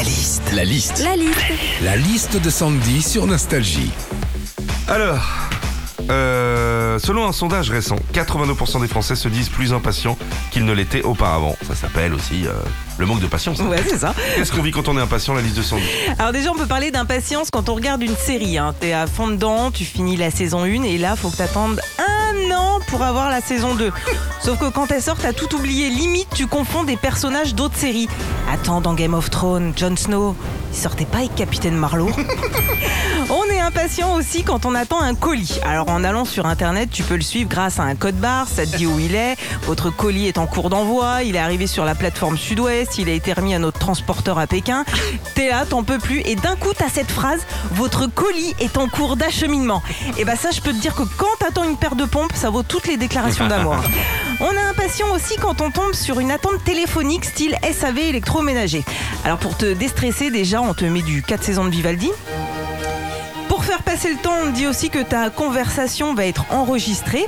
La liste. La liste. La liste. La liste de Sandy sur Nostalgie. Alors, euh, selon un sondage récent, 82% des Français se disent plus impatients qu'ils ne l'étaient auparavant. Ça s'appelle aussi euh, le manque de patience. Ouais, c'est ça. Qu'est-ce qu'on vit quand on est impatient, la liste de Sandy? Alors déjà, on peut parler d'impatience quand on regarde une série. Hein. T'es à fond dedans, tu finis la saison 1 et là, faut que t'attendes un pour avoir la saison 2. Sauf que quand elle sort, t'as tout oublié. Limite, tu confonds des personnages d'autres séries. Attends, dans Game of Thrones, Jon Snow, il sortait pas avec Capitaine Marlowe On est impatient aussi quand on attend un colis. Alors en allant sur internet, tu peux le suivre grâce à un code barre, ça te dit où il est. Votre colis est en cours d'envoi, il est arrivé sur la plateforme Sud-Ouest, il a été remis à notre transporteur à Pékin. T'es là, t'en peux plus. Et d'un coup, t'as cette phrase votre colis est en cours d'acheminement. Et bah ça, je peux te dire que quand t'attends une paire de pompes, ça vaut toutes les déclarations d'amour. On est impatient aussi quand on tombe sur une attente téléphonique style SAV électroménager. Alors pour te déstresser, déjà, on te met du 4 saisons de Vivaldi. Pour faire passer le temps, on te dit aussi que ta conversation va être enregistrée.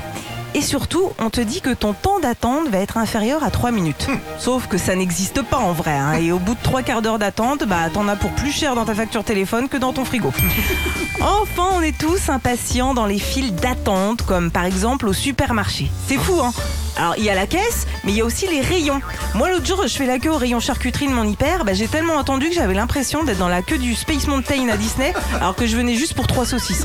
Et surtout, on te dit que ton temps d'attente va être inférieur à 3 minutes. Sauf que ça n'existe pas en vrai. hein. Et au bout de 3 quarts d'heure d'attente, bah, t'en as pour plus cher dans ta facture téléphone que dans ton frigo. Enfin, on est tous impatients dans les files d'attente, comme par exemple au supermarché. C'est fou, hein alors il y a la caisse, mais il y a aussi les rayons. Moi l'autre jour, je fais la queue au rayon charcuterie de mon hyper, bah, j'ai tellement attendu que j'avais l'impression d'être dans la queue du Space Mountain à Disney, alors que je venais juste pour trois saucisses.